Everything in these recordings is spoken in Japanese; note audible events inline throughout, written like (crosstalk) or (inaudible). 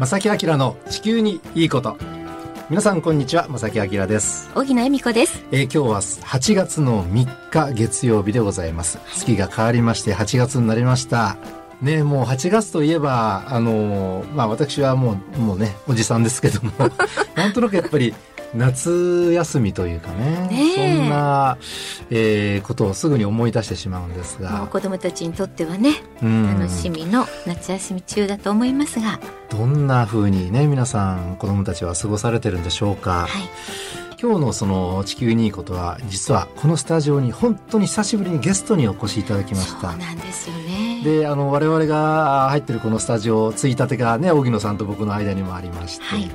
正木明の地球にいいこと。皆さんこんにちは正木明です。荻野恵美子です、えー、今日は8月の3日月曜日でございます、月が変わりまして8月になりました。ねもう8月といえばあのー、まあ私はもうもうねおじさんですけども。(laughs) なんとなくやっぱり夏休みというかねねそんな、えー、ことをすぐに思い出してしまうんですもうが、子供たちにとってはねうん。楽しみの夏休み中だと思いますが、どんな風にね皆さん子供たちは過ごされてるんでしょうか、はい。今日のその地球にいいことは実はこのスタジオに本当に久しぶりにゲストにお越しいただきましそうたなんですよね。であの我々が入ってるこのスタジオついたてがね荻野さんと僕の間にもありまして、はい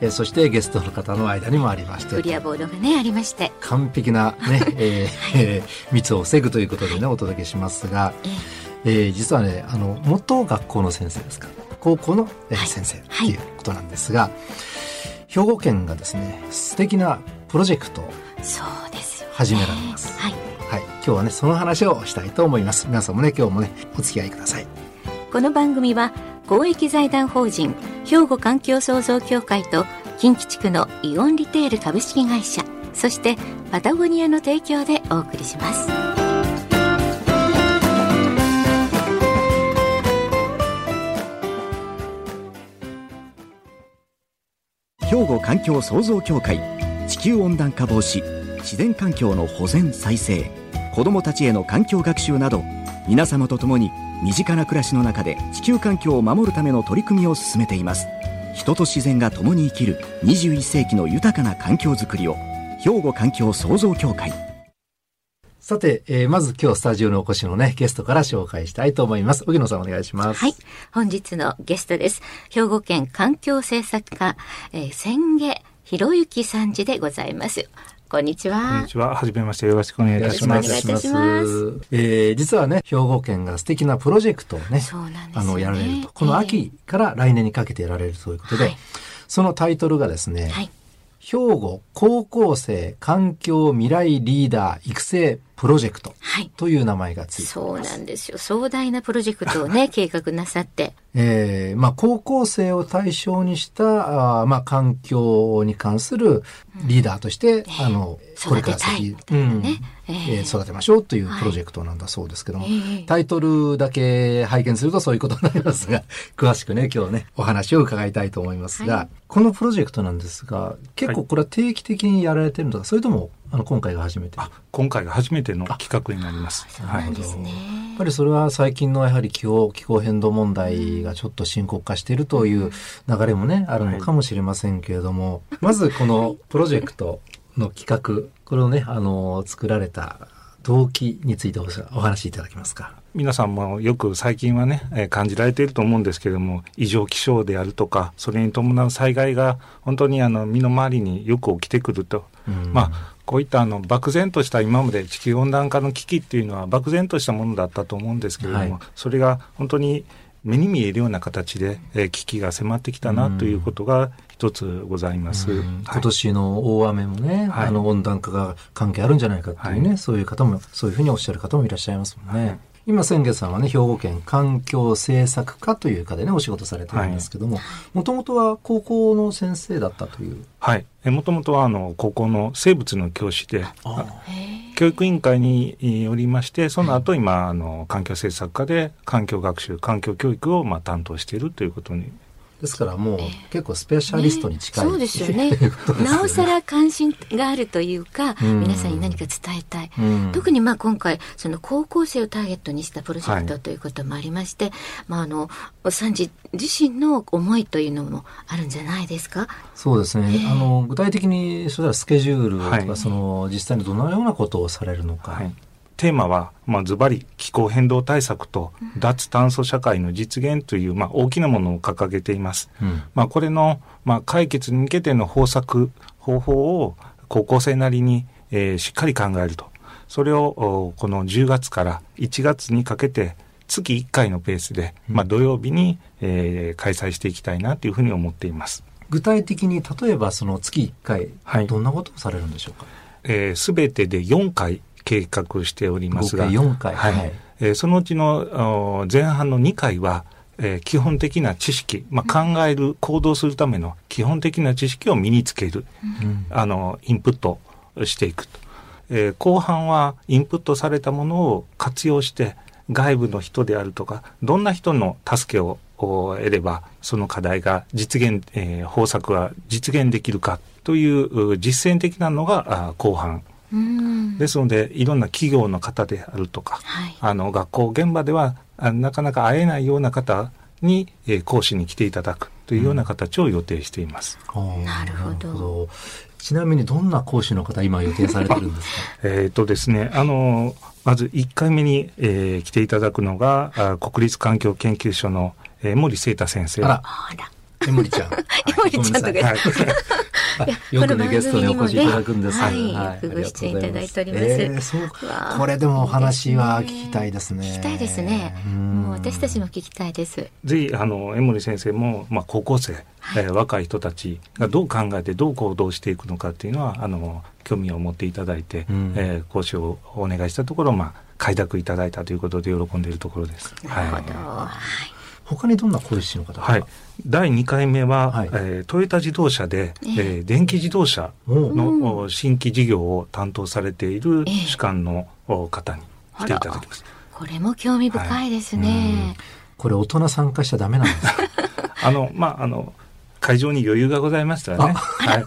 えそしてゲストの方の間にもありましクリてアボードがねありまして、完璧なね、(laughs) えーえー密を防ぐということでねお届けしますが、ええ。ー実はねあの元学校の先生ですか。高校の、えーはい。先生ってはいいうことなんですが、兵庫県がですね素敵なプロジェクトを始められます。はい。はい、今日はねその話をしたいと思います。皆さんもね今日もねお付き合いください。この番組は公益財団法人兵庫環境創造協会と近畿地区のイオンリテール株式会社そしてパタゴニアの提供でお送りします。兵庫環境創造協会地球温暖化防止自然環境の保全再生子どもたちへの環境学習など皆様と共に身近な暮らしの中で地球環境を守るための取り組みを進めています。人と自然が共に生きる21世紀の豊かな環境づくりを兵庫環境創造協会さて、えーまず今日スタジオにお越しのねゲストから紹介したいと思います荻野さんお願いしますはい。本日のゲストです。兵庫県環境政策課、えー、千家博之さんじでございます。こんにちこんはに。ちは。はじめまして。よろしくお願いいたします。よろしくお願いいたしますえー実はね兵庫県が素敵なプロジェクトをねそうなんですよねあのやられるとこの秋から来年にかけてやられるということで、はいそのタイトルがですね、はい。兵庫高校生環境未来リーダー育成プロジェクトはい。という名前がついてそうおります。なんですよ。壮大なプロジェクトをね、(laughs) 計画なさって。えーまあ、高校生を対象にしたあー、まあ、環境に関するリーダーとして、あのこれから先、うんえ育てましょうというプロジェクトなんだそうですけども、ええタイトルだけ拝見するとそういうことになりますが (laughs) 詳しくね今日ねお話を伺いたいと思いますが、はいこのプロジェクトなんですが結構これは定期的にやられてるのか、それともあの今回が初めて？あ、今回が初めての企画になります。ないん。ですね。やっぱりそれは最近のやはり気候気候変動問題がちょっと深刻化しているという流れもねあるのかもしれませんけれども、(laughs) まずこのプロジェクトの企画これをねあの作られた動機についておお話しいただけますか？皆さんもよく最近はね、えー感じられていると思うんですけれども、異常気象であるとか、それに伴う災害が本当にあの身の回りによく起きてくると。うんまあ、こういったあの漠然とした今まで地球温暖化の危機っていうのは漠然としたものだったと思うんですけれども、はいそれが本当に目に見えるような形で、えー危機が迫ってきたなということが一つございます。うん。はい。今年の大雨もね、はい。あの温暖化が関係あるんじゃないかっていうね、はい。そういう方もそういうふうにおっしゃる方もいらっしゃいますもんね。今先月さんはね兵庫県環境政策課という課でねお仕事されてるんですけどももともとは高校の先生だったというはい。もともとはあの高校の生物の教師で、あ教育委員会にえーおりまして、その後今、あの、環境政策課で環境学習、環境教育をまあ担当しているということに。ですからもう結構スペシャリストに近い、そう (laughs) ですよね。なおさら関心があるというか、うん。皆さんに何か伝えたい。うん。特にまあ今回その高校生をターゲットにしたプロジェクトはいということもありまして、まああのサンジ自身の思いというのもあるんじゃないですか？そうですね、あの具体的にそれはスケジュールとか、はい。その実際にどのようなことをされるのか、はい。テーマは、まあ、ズバリ気候変動対策と脱炭素社会の実現という、まあ、大きなものを掲げています。うんまあ、これの、まあ、解決に向けての方策、方法を高校生なりに、えーしっかり考えると。それを、おこの10月から1月にかけて、月1回のペースで、まあ、土曜日に、えー開催していきたいなというふうに思っています。具体的に例えばその月1回、はいどんなことをされるんでしょうか？えー、全てで4回計画しておりますが、合計4回はいはいえーそのうちのお前半の2回は、えー基本的な知識、まあ、考える、行動するための基本的な知識を身につける、あの、インプットしていくと。えー後半はインプットされたものを活用して、外部の人であるとか、どんな人の助けをお得れば、その課題が実現、えー方策が実現できるかというう実践的なのがあ後半。うん。ですので、いろんな企業の方であるとか、はい。あの、学校現場ではあなかなか会えないような方に、えー講師に来ていただくというような形を予定しています。なるほどちなみにどんな講師の方今予定されてるんですか？(laughs) えっ、とですね、あの、まず1回目に、えー来ていただくのが、あ国立環境研究所の、えー森聖太先生。あら、あら。エモリちゃん。エモリちゃんとかはい。あよくね、ゲストにお越しいただくんです。はいよくご出演いただいておりますえーそうこれでもお話は聞きたいですね。聞きたいですね。うんもう私たちも聞きたいです。ぜひ、あの、江森先生も、まあ、高校生、えー若い人たちがどう考えて、どう行動していくのかっていうのは、あの、興味を持っていただいて、うんえー講師をお願いしたところ、まあ、快諾いただいたということで喜んでいるところです。なるほど。はいはい。他にどんな講師の方が？はい。第2回目は、はい。えートヨタ自動車で、ええ。えー電気自動車の、お新規事業を担当されているええ。主幹のお方に来ていただきます。これも興味深いですね。これ大人参加しちゃダメなんですか？(laughs) あの、まあ、あの、会場に余裕がございましたらね。はい。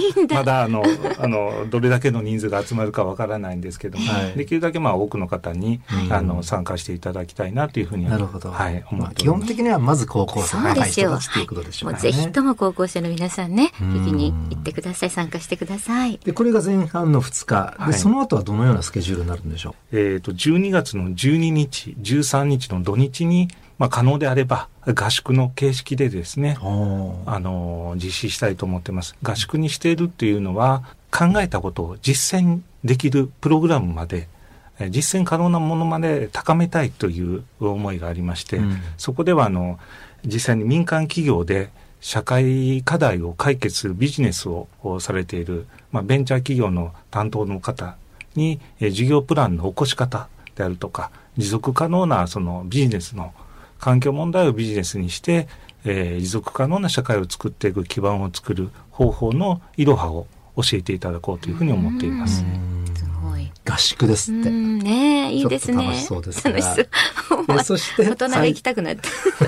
い。まだあの、あの、どれだけの人数が集まるかわからないんですけども、はいできるだけまあ多くの方に、はいあの、参加していただきたいなというふうに、なるほど。はい、思まあ、っております。基本的にはまず高校生そうですよ。若い人たちということでしょうもうかね。ぜひとも高校生の皆さんね、うん聞きに行ってください。参加してください。で、これが前半の2日。で、はいその後はどのようなスケジュールになるんでしょえっ、と、12月の12日、13日の土日に、まあ、可能であれば、合宿の形式でですねあの、実施したいと思ってます。合宿にしているっていうのは、考えたことを実践できるプログラムまで、え実践可能なものまで高めたいという思いがありまして、うんそこでは、あの、実際に民間企業で社会課題を解決するビジネスををされている、まあ、ベンチャー企業の担当の方に、え事業プランの起こし方であるとか、持続可能なそのビジネスの環境問題をビジネスにして、えー持続可能な社会を作っていく基盤を作る方法のいろはを教えていただこうというふうに思っています。すごい。合宿ですって。うん、ねえいいですね。ちょっと楽しそうですが楽しそう。えそして大人で行きたくなって。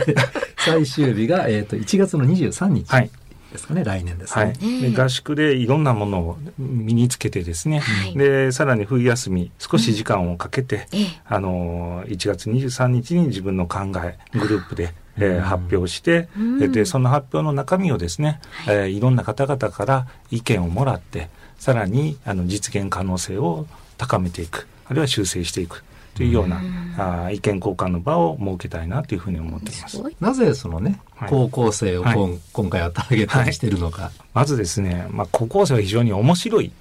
(laughs) 最終日が、えっ、と、1月の23日はい。ですかね、来年ですはい。ね。。で合宿でいろんなものを身につけてですね、はい。で、さらに冬休み、少し時間をかけて、ええ。あの、1月23日に自分の考え、グループで、えー発表して、うん。で、その発表の中身をですね、はい。えーいろんな方々から意見をもらって、さらに、あの、実現可能性を高めていく、あるいは修正していくというような、あー意見交換の場を設けたいなというふうに思っています。なぜそのね、はい。高校生を今,、はい。今回はターゲットにしてるのか。まずですね、まあ、高校生は非常に面白い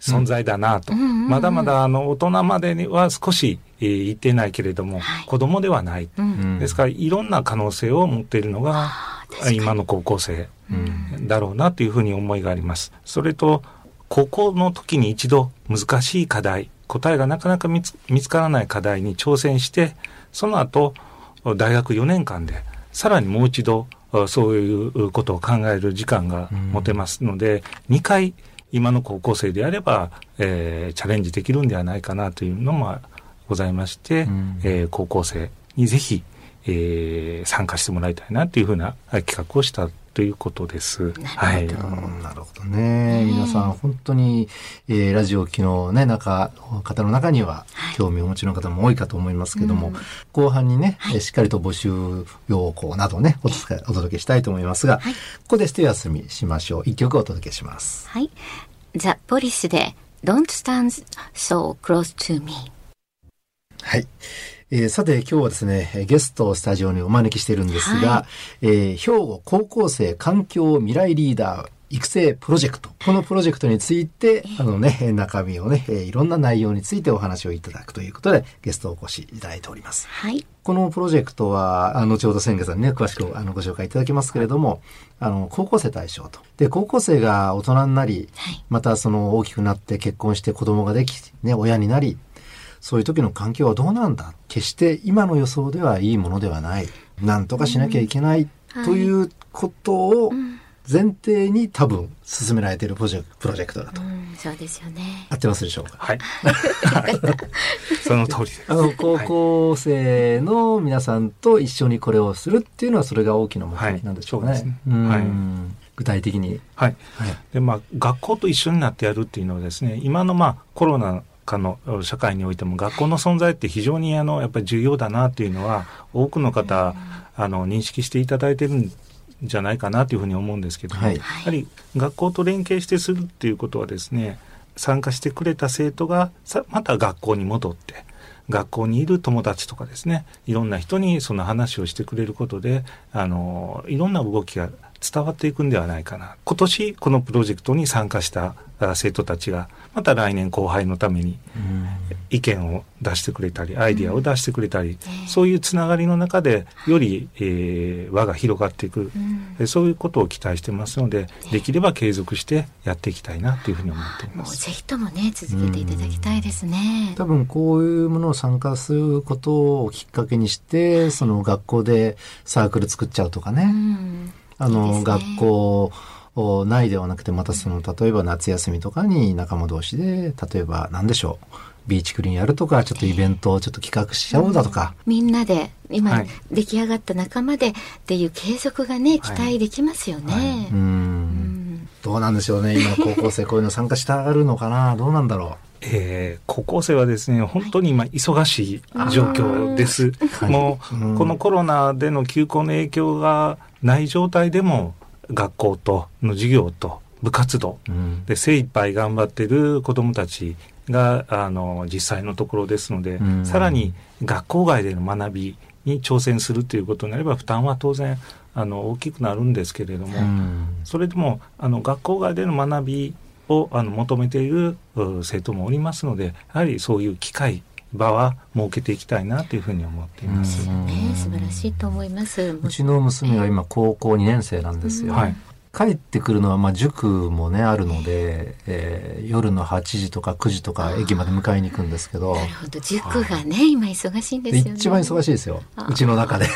存在だなと。まだまだあの大人までには少し、えー言ってないけれども、はい。子供ではない。うん。うん。ですからいろんな可能性を持っているのが今の高校生うん。だろうなというふうに思いがあります。それと高校の時に一度難しい課題、答えがなかなか見つ見つからない課題に挑戦して、その後大学4年間でさらにもう一度あそういうことを考える時間が持てますので、2回今の高校生であれば、えーチャレンジできるんではないかなというのもございまして、うん。えー高校生にぜひ、えー参加してもらいたいなというふうなはい企画をしたということです。はい。うんなるほどね。皆さん本当に、えーラジオ機のね、中、方の中には興味をお持ちの方も多いかと思いますけども、後半にね、えーしっかりと募集要項などね、お届けしたいと思いますが、ここで一休みしましょう。一曲お届けします。はい。ザ・ポリスで Don't Stand So Close to Me。はい。えーさて今日はですね、えーゲストをスタジオにお招きしているんですが、はえー兵庫高校生環境未来リーダー育成プロジェクト。このプロジェクトについて、あのね、中身をね、えーいろんな内容についてお話をいただくということで、ゲストをお越しいただいております。はい。このプロジェクトは、あの後ほど千家さんにね、詳しくあのご紹介いただきますけれども、あの、高校生対象と。で、高校生が大人になり、はいまたその大きくなって結婚して子供ができ、ね、親になり、そういう時の環境はどうなんだ？決して今の予想ではいいものではない。なんとかしなきゃいけないということを前提に多分進められているプロジェクプロジェクトだと。うん、そうですよね。合ってますでしょうか？はい。(laughs) その通りです。あの、高校生の皆さんと一緒にこれをするっていうのは、それが大きな目的なんでしょうね。ねうんはい具体的に。はい。はい。で、まあ、学校と一緒になってやるっていうのはですね、今のまあ、コロナ禍の社会においても学校の存在って非常にあの、やっぱり重要だなっていうのは、多くの方、あの、認識していただいてるんじゃないかなというふうに思うんですけども、はい。やはり学校と連携してするっていうことはですね、参加してくれた生徒がさまた学校に戻って、学校にいる友達とかですね、いろんな人にその話をしてくれることで、あの、いろんな動きが伝わっていくんではないかな。今年このプロジェクトに参加したあ生徒たちが、また来年後輩のために意見を出してくれたり、アイディアを出してくれたり、そういうつながりの中で、より、えー輪が広がっていく、うそういうことを期待してますので、できれば継続してやっていきたいなというふうに思っていもうます。ぜひともね、続けていただきたいですね。多分こういうものを参加することをきっかけにして、その学校でサークル作っちゃうとかうね。んあの、ね学校内ではなくて、またその、例えば夏休みとかに仲間同士で、例えば何でしょう。ビーチクリーンやるとか、ちょっとイベントをちょっと企画しちゃおうだとか。みんなで、今、はい出来上がった仲間でっていう継続がね、期待できますよね。う。うんんどうなんでしょうね。今高校生こういうの参加したがるのかなどうなんだろえー高校生はですね、本当に今忙しい状況です。はい。もう、うん。このコロナでの休校の影響がない状態でも、学校との授業と部活動。で精一杯頑張ってる子どもたちがあの実際のところですので、うん。さらに学校外での学びに挑戦するということになれば負担は当然あの大きくなるんですけれども、うん。それでもあの学校外での学びをあの求めているう生徒もおりますのでやはりそういう機会場は設けていきたいなというふうに思っています。うんね、素晴らしいと思います。うちの娘が今高校2年生なんですよ。はい帰ってくるのは、まあ、塾もね、あるので、えー夜の8時とか9時とか駅まで迎えに行くんですけど、なるほど、塾がね、今忙しいんですよね。一番忙しいですよ。あ。うちの中で。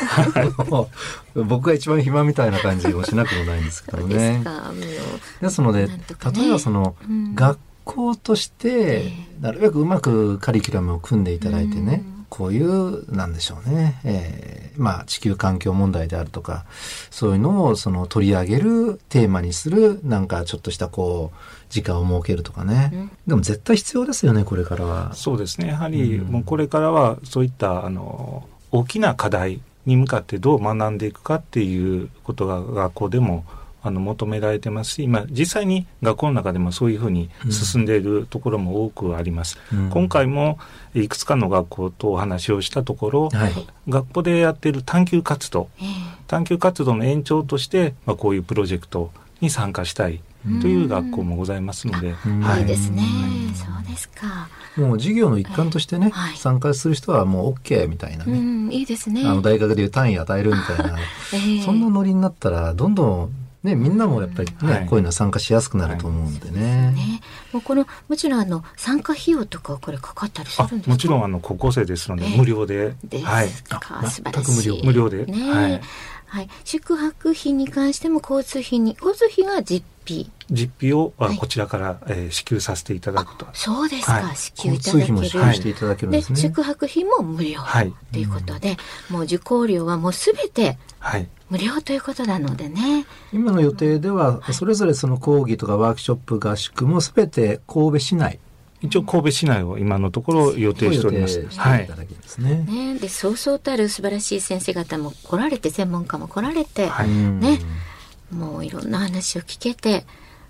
僕が一番暇みたいな感じもしなくもないんですけどそうです。ですので、ね。例えばその、うん。学校としてえ、なるべくうまくカリキュラムを組んでいただいてね、うんこういう、なんでしょうね、えーまあ地球環境問題であるとか、そういうのをその取り上げるテーマにする、なんかちょっとしたこう、時間を設けるとかね。うんでも絶対必要ですよね、これからは。そうですねやはりうんもうこれからはそういったあの大きな課題に向かってどう学んでいくかっていうことが学校でもあの求められてますし今実際に学校の中でもそういうふうに進んでいるところも多くあります。うん今回もいくつかの学校とお話をしたところ、はい。学校でやっている探究活動ええ探究活動の延長として、まあ、こういうプロジェクトに参加したいという学校もございますので、うんはいいいですねうん。そうですか。もう授業の一環としてね、はい参加する人はもう OK みたいなね。うん、いいですね。あの大学でいう単位与えるみたいな。(laughs) ええそんなノリになったら、どんどん、ね、みんなもやっぱりね、はい。こういうの参加しやすくなると思うんでね。ね、もうこのもちろんあの参加費用とかはこれかかったりすあるんですか？もちろんあの高校生ですので、ええ。無料で、ですはい。全く無料。無料で。ねはいはい、宿泊費に関しても交通費に交通費は実費。実費を、あはい。こちらから、えー支給させていただくと。そうですか、はい。支給いただける。費も支給していただけるんでですね。宿泊費も無料はい。ということで、もう受講料はもうすべてはい。無料ということなのでね。今の予定では、それぞれその講義とかワークショップ合宿もすべて神戸市内一応神戸市内を今のところ予を定しております。はい。いた。だけですね。ね。でそうそうたる素晴らしい先生方も来られて専門家も来られて、はい。うん。ねもういろんな話を聞けて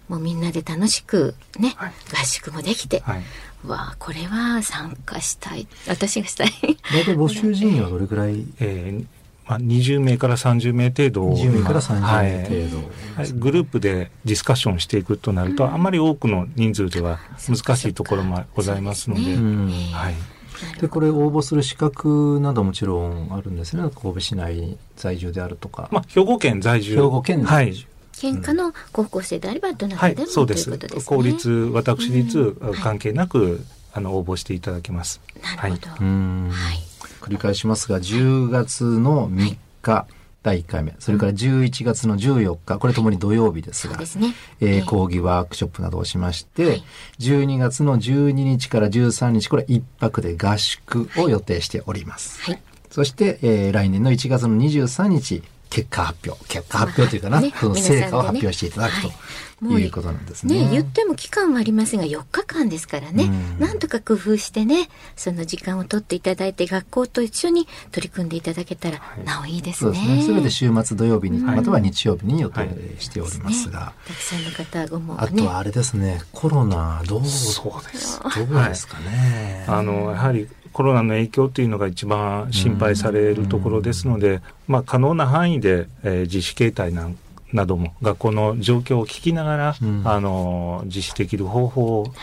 もうみんなで楽しくね、はい。合宿もできて、はい。わあこれは参加したい。私がしたい。大体募集人員はどれくらい？えーまあ、20名から30名程度を ?20 名から30はい名程度。はい、グループでディスカッションしていくとなると、あまり多くの人数では難しいところもございますので、でこれ応募する資格などもちろんあるんですね。神戸市内在住であるとか。まあ、兵庫県在住。兵庫県はい在住。県下の高校生であればどなはいたでも、そうですということですね。公立、私立うん関係なく、あの、応募していただけます。なるほど。うんはい。繰り返しますが、10月の3日、第1回目。それから11月の14日、これともに土曜日ですが、すねえーええ講義ワークショップなどをしまして、はい12月の12日から13日、これ1泊で合宿を予定しております。はい。そして、えー来年の1月の23日、結果発表。結果発表というかな、ねその成果を発表していただくはい。ということなんですね。ね言っても期間はありますが4日間ですからね、うん。なんとか工夫してねその時間を取っていただいて学校と一緒に取り組んでいただけたら、なおいいですね。そうですね。すべて週末土曜日に、はいまたは日曜日に予定しておりますが、たくさんの方ごもね。あとはあれですね、コロナどう、そうです。どうですかね。あの、やはりコロナの影響というのが一番心配されるところですので、まあ、可能な範囲で、えー自主形態なんなども学校の状況を聞きながら、うん。あの実施できる方法を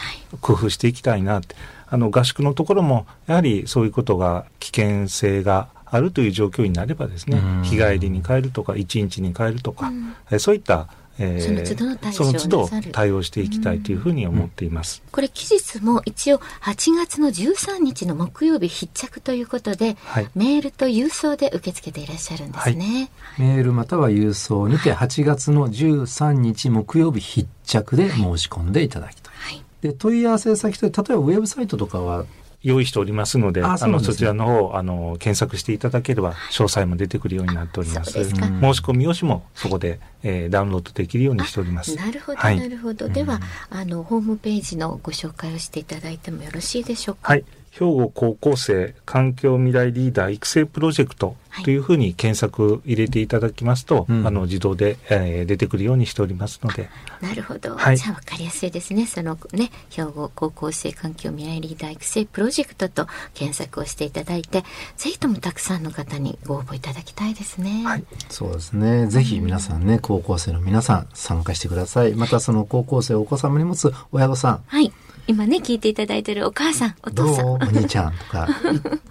工夫していきたいなって。あの合宿のところもやはりそういうことが危険性があるという状況になればですね、うん。日帰りに帰るとか一日に帰るとか、うん。えそういった、えその都度の対その都度対応していきたいというふうに思っています。これ期日も一応8月の13日の木曜日必着ということで、はいメールと郵送で受け付けていらっしゃるんですね。メールまたは郵送にて8月の13日木曜日必着で申し込んでいただきたい。はいで、問い合わせ先と、例えばウェブサイトとかは、用意しておりますので、あの、ねそちらの方、あの、検索していただければ、詳細も出てくるようになっております。すか申し込み用紙もそこで、えーダウンロードできるようにしております。なるほど、はいなるほど。では、あの、ホームページのご紹介をしていただいてもよろしいでしょうか？はい。兵庫高校生環境未来リーダー育成プロジェクトというふうに検索入れていただきますと、うんあの、自動で、えー出てくるようにしておりますので、なるほど。はいじゃあ分かりやすいですね。そのね、兵庫高校生環境未来リーダー育成プロジェクトと検索をしていただいて、ぜひともたくさんの方にご応募いただきたいですね。はいそうですね。ぜひ皆さんね、高校生の皆さん参加してください。またその高校生お子様に持つ親御さん、はい。今ね、聞いていただいているお母さん、お父さん。お兄ちゃんとか、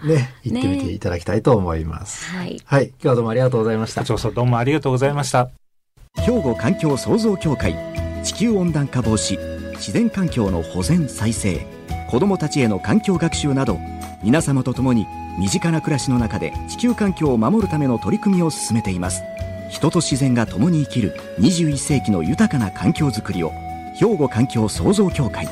い (laughs) ね、言ってみていただきたいと思います。はい。はい。今日はどうもありがとうございました課。長さんどうもありがとうございました。兵庫環境創造協会地球温暖化防止自然環境の保全再生子どもたちへの環境学習など皆様と共に身近な暮らしの中で地球環境を守るための取り組みを進めています人と自然が共に生きる21世紀の豊かな環境づくりを兵庫環境創造協会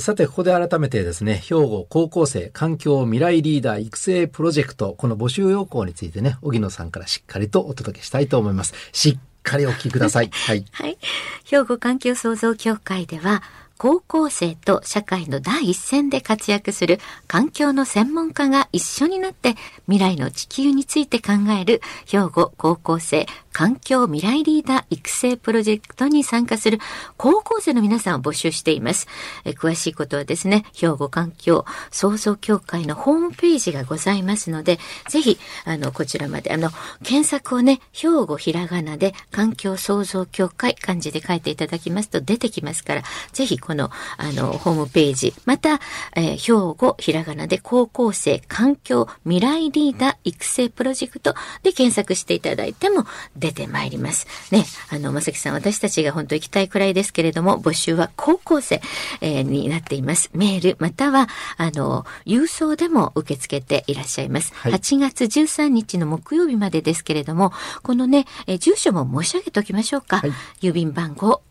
さて、ここで改めてですね、兵庫高校生環境未来リーダー育成プロジェクト、この募集要項についてね、荻野さんからしっかりとお届けしたいと思います。しっかりお聞きください。はい。はい。兵庫環境創造協会では、高校生と社会の第一線で活躍する環境の専門家が一緒になって未来の地球について考える兵庫高校生環境未来リーダー育成プロジェクトに参加する高校生の皆さんを募集しています。え詳しいことはですね、兵庫環境創造協会のホームページがございますので、ぜひ、あの、こちらまで、あの、検索をね、兵庫ひらがなで環境創造協会漢字で書いていただきますと出てきますから、ぜひこ、あの、ホームページ、また、えー兵庫ひらがなで高校生環境未来リーダー育成プロジェクトで検索していただいても出てまいります。ね、あの、まさきさん、私たちが本当行きたいくらいですけれども、募集は高校生、えーになっています。メール、または、あの、郵送でも受け付けていらっしゃいます。はい8月13日の木曜日までですけれども、このね、えー住所も申し上げておきましょうか。はい郵便番号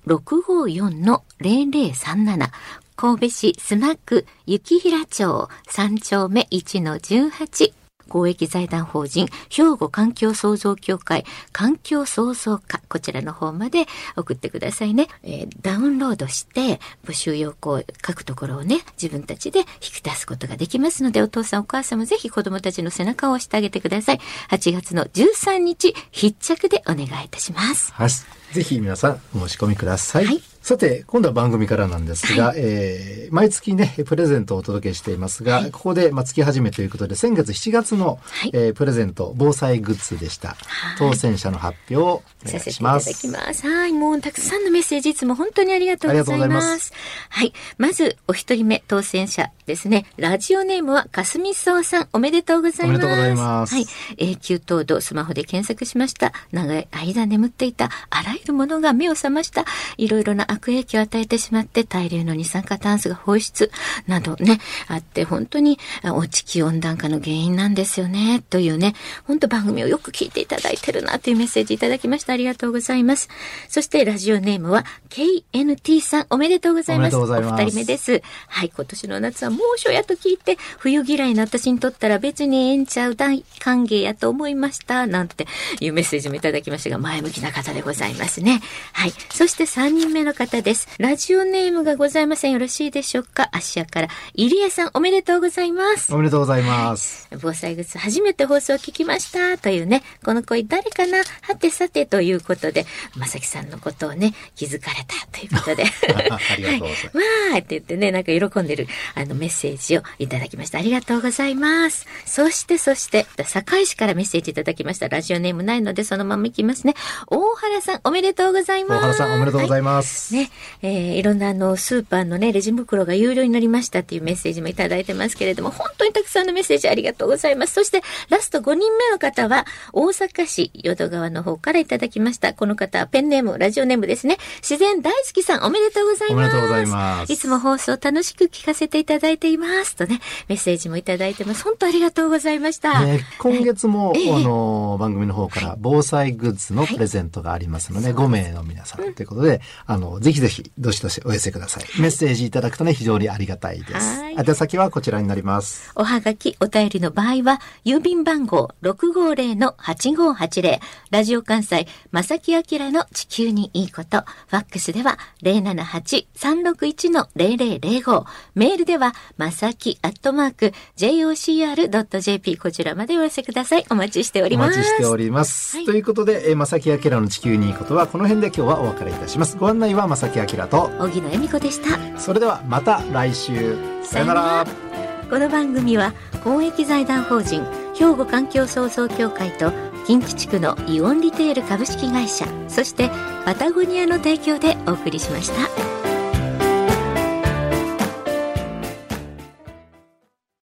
654-0037。神戸市須磨区雪平町3丁目1-18。公益財団法人兵庫環境創造協会環境創造課こちらの方まで送ってくださいね、えーダウンロードして募集要項を書くところをね自分たちで引き出すことができますのでお父さんお母さんもぜひ子供たちの背中を押してあげてください8月の13日必着でお願いいたしますはい。ぜひ皆さんお申し込みください。はいさて、今度は番組からなんですが、えー毎月ね、プレゼントをお届けしていますが、ここで、まあ、月始めということで、先月7月の、はいえープレゼント、防災グッズでした。当選者の発表をお願いさせていしたます。だきます。はい。もうたくさんのメッセージいつも本当にありがとうございま。ますはい。まず、お一人目当選者ですね。ラジオネームはかすみそうさん。おめでとうございます。おめでとうございますはい。永久凍土スマホで検索しました。長い間眠っていたあらゆるものが目を覚ました。いろいろな悪影響を与えてしまって大量の二酸化炭素が放出などね、あって本当に地球温暖化の原因なんですよね、というね、本当番組をよく聞いていただいてるなというメッセージいただきました。ありがとうございます。そしてラジオネームは KNT さんおめでとうございます。お二人目です。はい、今年の夏は猛暑やと聞いて、冬嫌いの私にとったら別にええんちゃう大歓迎やと思いました。なんていうメッセージもいただきましたが、前向きな方でございますね。はい。そして3人目の方です。ラジオネームがございません。よろしいでしょうか？芦屋から、入江さんおめでとうございます。おめでとうございます。防災グッズ初めて放送を聞きましたというね、この声誰かな？はてさてということで、まさきさんのことをね、気づかれたということで。(laughs) ありがとうございます。はい、わーって言ってね、なんか喜んでるあのメッセージをいただきました。ありがとうございます。そしてそして、堺市からメッセージいただきました。ラジオネームないのでそのままいきますね。大原さんおめでとうございます。大原さんおめでとうございます。はい、ね、えー、いろんなあの、スーパーのね、レジ袋が有料になりましたっていうメッセージもいただいてますけれども、本当にたくさんのメッセージありがとうございます。そして、ラスト5人目の方は、大阪市淀川の方からいただきました。この方はペンネーム、ラジオネームですね。自然大好きさん、おめでとうございます。おめでとうございます。いつも放送楽しく聞かせていただいています。とね、メッセージもいただいてます。本当ありがとうございました。ね、今月も、はい、あの、番組の方から防災グッズのプレゼントがありますので、はい、5名の皆さんということで、あの、ぜひぜひ、どしどしお寄せください。メッセージいただくとね、非常にありがたいです。宛先はこちらになります。おはがき、お便りの場合は、郵便番号650-8580、ラジオ関西、正木明の地球にいいこと、ファックスでは078-361-0005、メールでは、まさきアットマーク、jocr.jp、こちらまでお寄せください。お待ちしております。お待ちしております。はい、ということで、えー、まさきあきらの地球にいいことは、この辺で今日はお別れいたします。ご案内はまさきあきらと、小木野恵美子でした。それでは、また来週。さよなら。この番組は、公益財団法人、兵庫環境創造協会と、近畿地区のイオンリテール株式会社そしてパタゴニアの提供でお送りしました。